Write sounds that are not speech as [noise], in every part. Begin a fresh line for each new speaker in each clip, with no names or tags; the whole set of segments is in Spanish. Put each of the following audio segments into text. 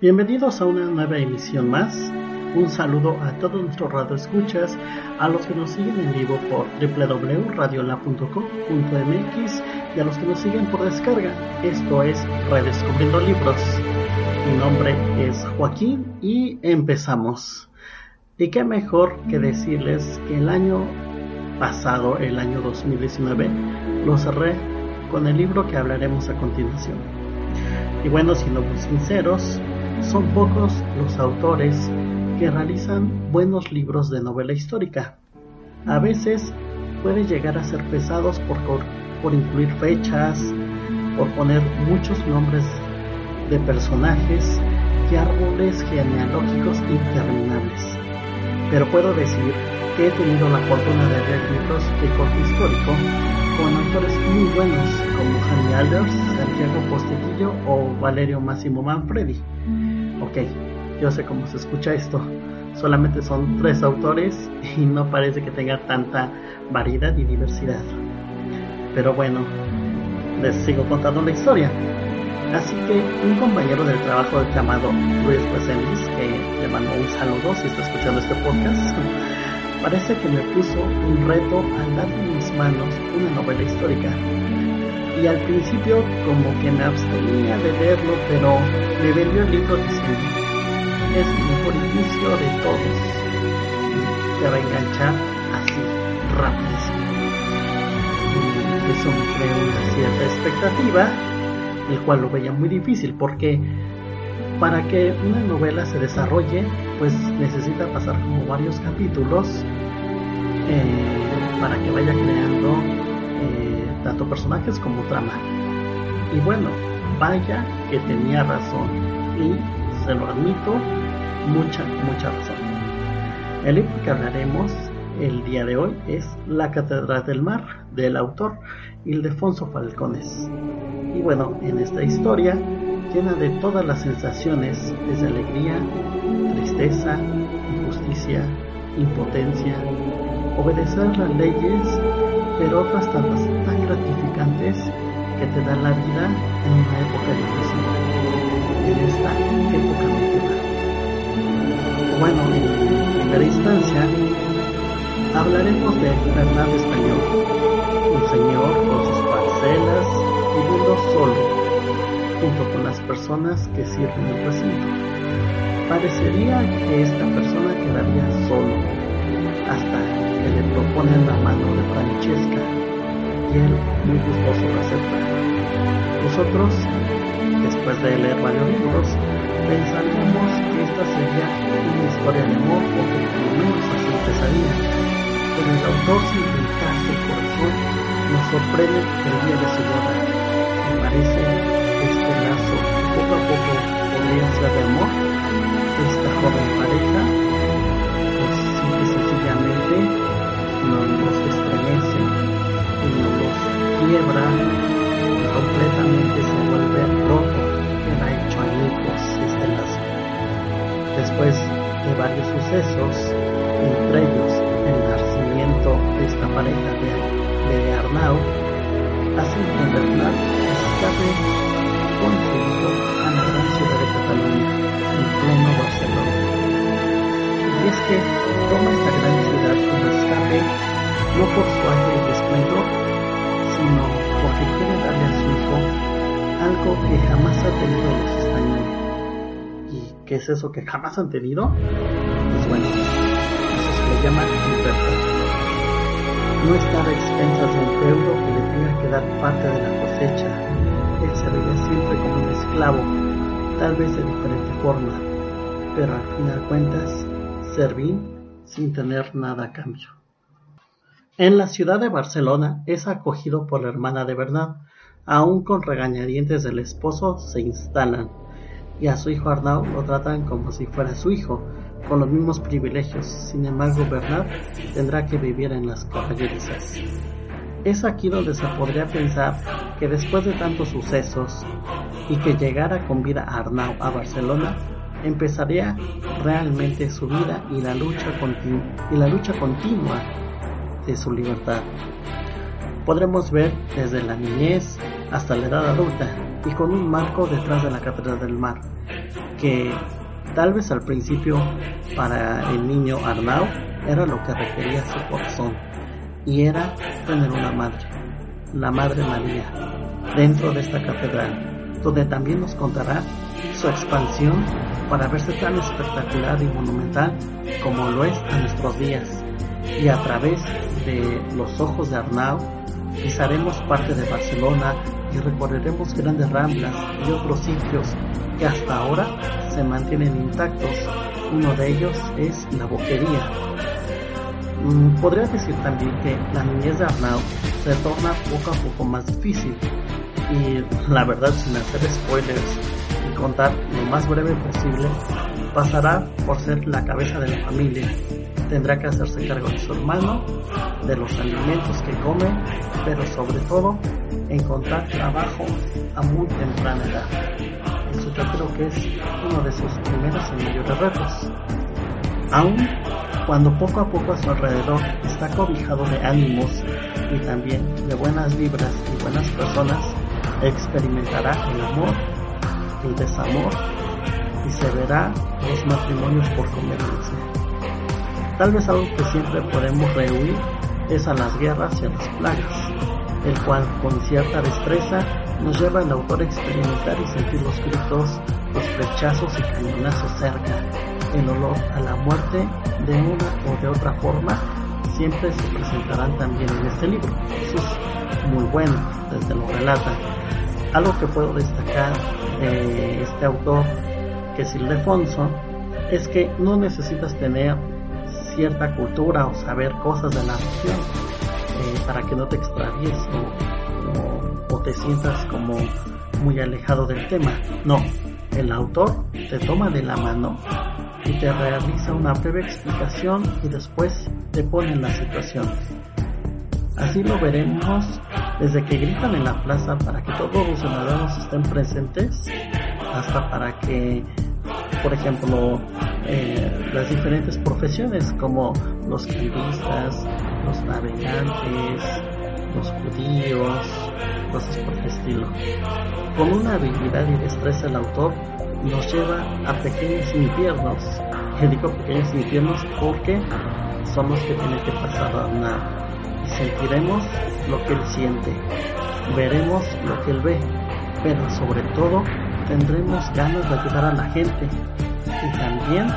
Bienvenidos a una nueva emisión más. Un saludo a todos nuestros radioescuchas, a los que nos siguen en vivo por www.radiola.com.mx y a los que nos siguen por descarga. Esto es Redescubriendo Libros. Mi nombre es Joaquín y empezamos. Y qué mejor que decirles que el año pasado, el año 2019, lo cerré con el libro que hablaremos a continuación. Y bueno, siendo muy sinceros, son pocos los autores que realizan buenos libros de novela histórica. A veces puede llegar a ser pesados por, por incluir fechas, por poner muchos nombres de personajes y árboles genealógicos interminables. Pero puedo decir que he tenido la fortuna de leer libros de corte histórico con autores muy buenos como Jaime Alders, Santiago Posteguillo o Valerio Massimo Manfredi. Ok, yo sé cómo se escucha esto. Solamente son tres autores y no parece que tenga tanta variedad y diversidad. Pero bueno, les sigo contando la historia. Así que un compañero del trabajo llamado Luis Resendiz, que le mando un saludo si está escuchando este podcast, [laughs] parece que me puso un reto al dar en mis manos una novela histórica. Y al principio como que me abstenía de leerlo, pero me vendió el libro diciendo, es el mejor inicio de todos. Te va a enganchar así, rapidísimo. Y eso me creó una cierta expectativa, el cual lo veía muy difícil porque para que una novela se desarrolle, pues necesita pasar como varios capítulos eh, para que vaya creando eh, tanto personajes como trama. Y bueno, vaya que tenía razón y se lo admito, mucha, mucha razón. El libro que hablaremos el día de hoy es La Catedral del Mar del autor Ildefonso Falcones. Y bueno, en esta historia llena de todas las sensaciones, desde alegría, tristeza, injusticia, impotencia, obedecer las leyes, pero otras tantas tan gratificantes que te dan la vida en una época difícil, en esta época medieval. Bueno, en primera instancia, hablaremos de Bernardo Español, un señor con sus parcelas viviendo solo junto con las personas que sirven el recinto. Parecería que esta persona quedaría solo hasta le proponen la mano de Francesca y él muy gustoso lo acepta. Nosotros, después de leer varios libros, pensaríamos que esta sería una historia de amor o que por lo menos así empezaría. Pero el autor sin brincarse el corazón nos sorprende el día de su boda. Me parece este lazo poco a poco podría ser de amor, esta joven pareja, pues simple y sencillamente quiebra completamente se vuelve roto, queda hecho añicos este lazo. Después de varios sucesos, entre ellos el nacimiento de esta pareja de, de Arnau, hacen que Bernard escape conjunto a la gran ciudad de Cataluña, en pleno Barcelona. Y es que toma esta gran ciudad como escape no por su ángel porque quiere darle a su hijo algo que jamás ha tenido los españoles. ¿Y qué es eso que jamás han tenido? Pues bueno, eso se le llama libertad. No estar a expensas de un feudo que le tenga que dar parte de la cosecha él se veía siempre como un esclavo, tal vez de diferente forma, pero al final cuentas serví sin tener nada a cambio. En la ciudad de Barcelona es acogido por la hermana de Bernard, aún con regañadientes del esposo se instalan, y a su hijo Arnaud lo tratan como si fuera su hijo, con los mismos privilegios. Sin embargo, Bernard tendrá que vivir en las caballerizas. Es aquí donde se podría pensar que después de tantos sucesos y que llegara con vida Arnau a Barcelona, empezaría realmente su vida y la lucha continua de su libertad. Podremos ver desde la niñez hasta la edad adulta y con un marco detrás de la Catedral del Mar, que tal vez al principio para el niño Arnau era lo que requería su corazón y era tener una madre, la Madre María, dentro de esta catedral, donde también nos contará su expansión para verse tan espectacular y monumental como lo es a nuestros días. Y a través de los ojos de Arnau pisaremos parte de Barcelona y recorreremos grandes ramblas y otros sitios que hasta ahora se mantienen intactos. Uno de ellos es la boquería. Mm, podría decir también que la niñez de Arnau se torna poco a poco más difícil y la verdad sin hacer spoilers y contar lo más breve posible, pasará por ser la cabeza de la familia. Tendrá que hacerse cargo de su hermano, de los alimentos que come, pero sobre todo encontrar trabajo a muy temprana edad. Eso yo creo que es uno de sus primeros y mayores retos. Aún cuando poco a poco a su alrededor está cobijado de ánimos y también de buenas vibras y buenas personas, experimentará el amor, el desamor y se verá los matrimonios por conveniencia. Tal vez algo que siempre podemos rehuir es a las guerras y a las plagas, el cual con cierta destreza nos lleva al autor a experimentar y sentir los gritos, los flechazos y cañonazos cerca, el olor a la muerte de una o de otra forma siempre se presentarán también en este libro. Eso es muy bueno, desde lo relata. Algo que puedo destacar de este autor, que es Ildefonso, es que no necesitas tener cierta cultura o saber cosas de la región eh, para que no te extravíes o, o te sientas como muy alejado del tema. No, el autor te toma de la mano y te realiza una breve explicación y después te pone en la situación. Así lo veremos desde que gritan en la plaza para que todos los ciudadanos estén presentes hasta para que, por ejemplo, eh, las diferentes profesiones como los turistas, los navegantes, los judíos, cosas por el estilo. Con una habilidad y destreza el autor nos lleva a pequeños infiernos. Y [laughs] digo pequeños infiernos porque son los que tiene que pasar a una sentiremos lo que él siente, veremos lo que él ve, pero sobre todo tendremos ganas de ayudar a la gente y también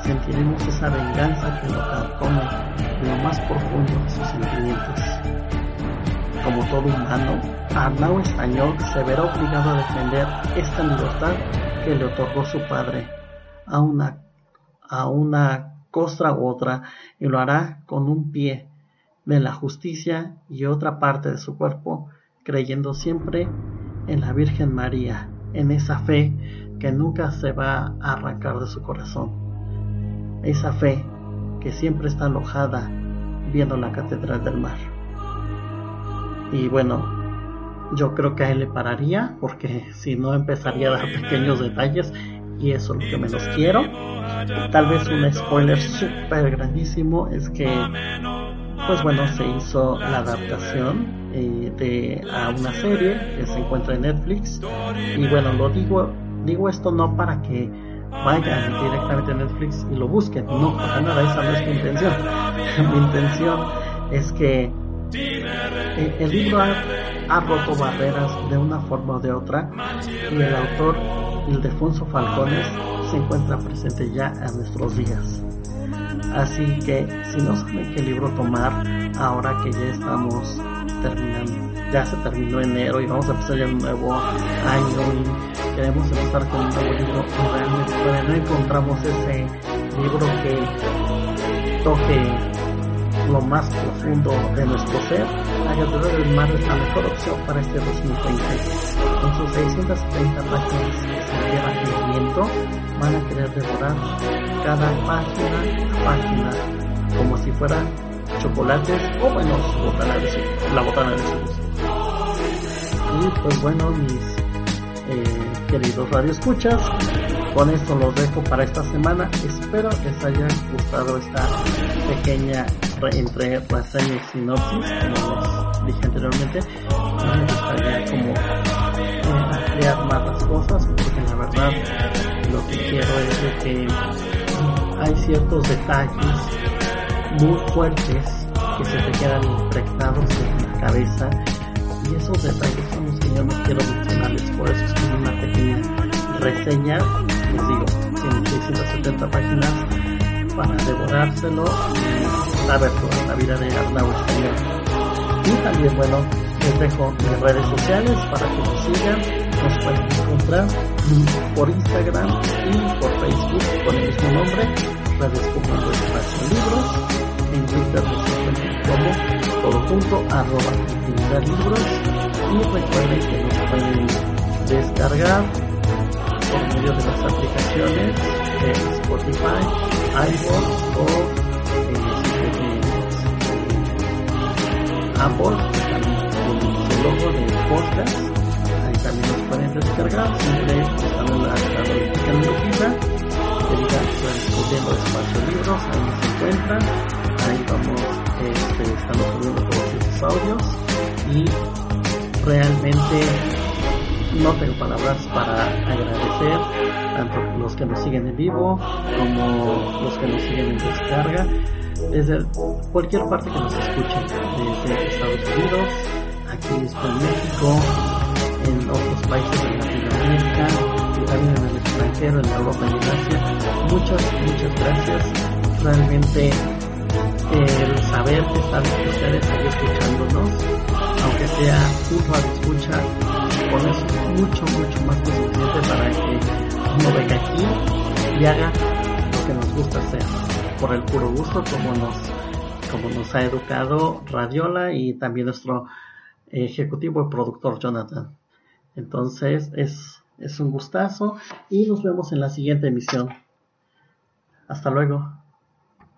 sentiremos esa venganza que lo carcome en lo más profundo de sus sentimientos. Como todo humano, Arnau Español se verá obligado a defender esta libertad que le otorgó su padre a una, a una costra u otra y lo hará con un pie de la justicia y otra parte de su cuerpo, creyendo siempre en la Virgen María, en esa fe que nunca se va a arrancar de su corazón. Esa fe que siempre está alojada viendo la Catedral del Mar. Y bueno, yo creo que a él le pararía porque si no empezaría a dar pequeños detalles y eso es lo que menos quiero. Tal vez un spoiler súper grandísimo es que pues bueno se hizo la adaptación eh, de a una serie que se encuentra en Netflix y bueno lo digo digo esto no para que vayan directamente a Netflix y lo busquen no para nada esa no es mi intención [laughs] mi intención es que eh, el libro ha roto barreras de una forma o de otra y el autor Ildefonso Falcones se encuentra presente ya a nuestros días. Así que si no saben qué libro tomar, ahora que ya estamos terminando, ya se terminó enero y vamos a empezar ya un nuevo año queremos empezar con un nuevo libro y realmente no encontramos ese libro que toque lo más profundo de nuestro ser, la Catedral del Mar es la mejor opción para este 2020. Con sus 630 páginas llevan leyendo, van a querer devorar cada página página como si fueran chocolates o bueno, botana de la botana de su Y pues bueno, mis eh, queridos radioescuchas, con esto los dejo para esta semana. Espero les haya gustado esta pequeña entre reseña y sinopsis, como les dije anteriormente. No me gustaría como eh, ampliar más las cosas, porque la verdad lo que refiero es que hay ciertos detalles muy fuertes que se te quedan impregnados en la cabeza y esos detalles son reseña, les digo, tiene 670 páginas para devorárselo y saber toda la vida de Arnau Español. Y también, bueno, les dejo mis redes sociales para que nos sigan, nos pueden encontrar por Instagram y por Facebook con el mismo nombre, Redescubriendo Espacio Libros, en Twitter nos encuentran como todo junto, arroba infinidad libros, y recuerden que nos pueden descargar por medio de las aplicaciones de Spotify, iPhone o eh, Apple, también con el logo de podcast, ahí también los pueden descargar, siempre están en la, notificación que diga discutiendo espacio libros, ahí se encuentran, ahí vamos, este, estamos subiendo todos estos audios y realmente no tengo palabras para agradecer tanto los que nos siguen en vivo como los que nos siguen en descarga. Desde cualquier parte que nos escuchen desde Estados Unidos aquí en México en otros países de Latinoamérica y también en el extranjero en Europa y en Asia. Muchas muchas gracias. Realmente el saber que están ustedes ahí escuchándonos aunque sea un de escucha con eso mucho, mucho más suficiente para que uno venga aquí y haga lo que nos gusta hacer, por el puro gusto como nos, como nos ha educado Radiola y también nuestro ejecutivo y productor Jonathan. Entonces es, es un gustazo y nos vemos en la siguiente emisión. Hasta luego.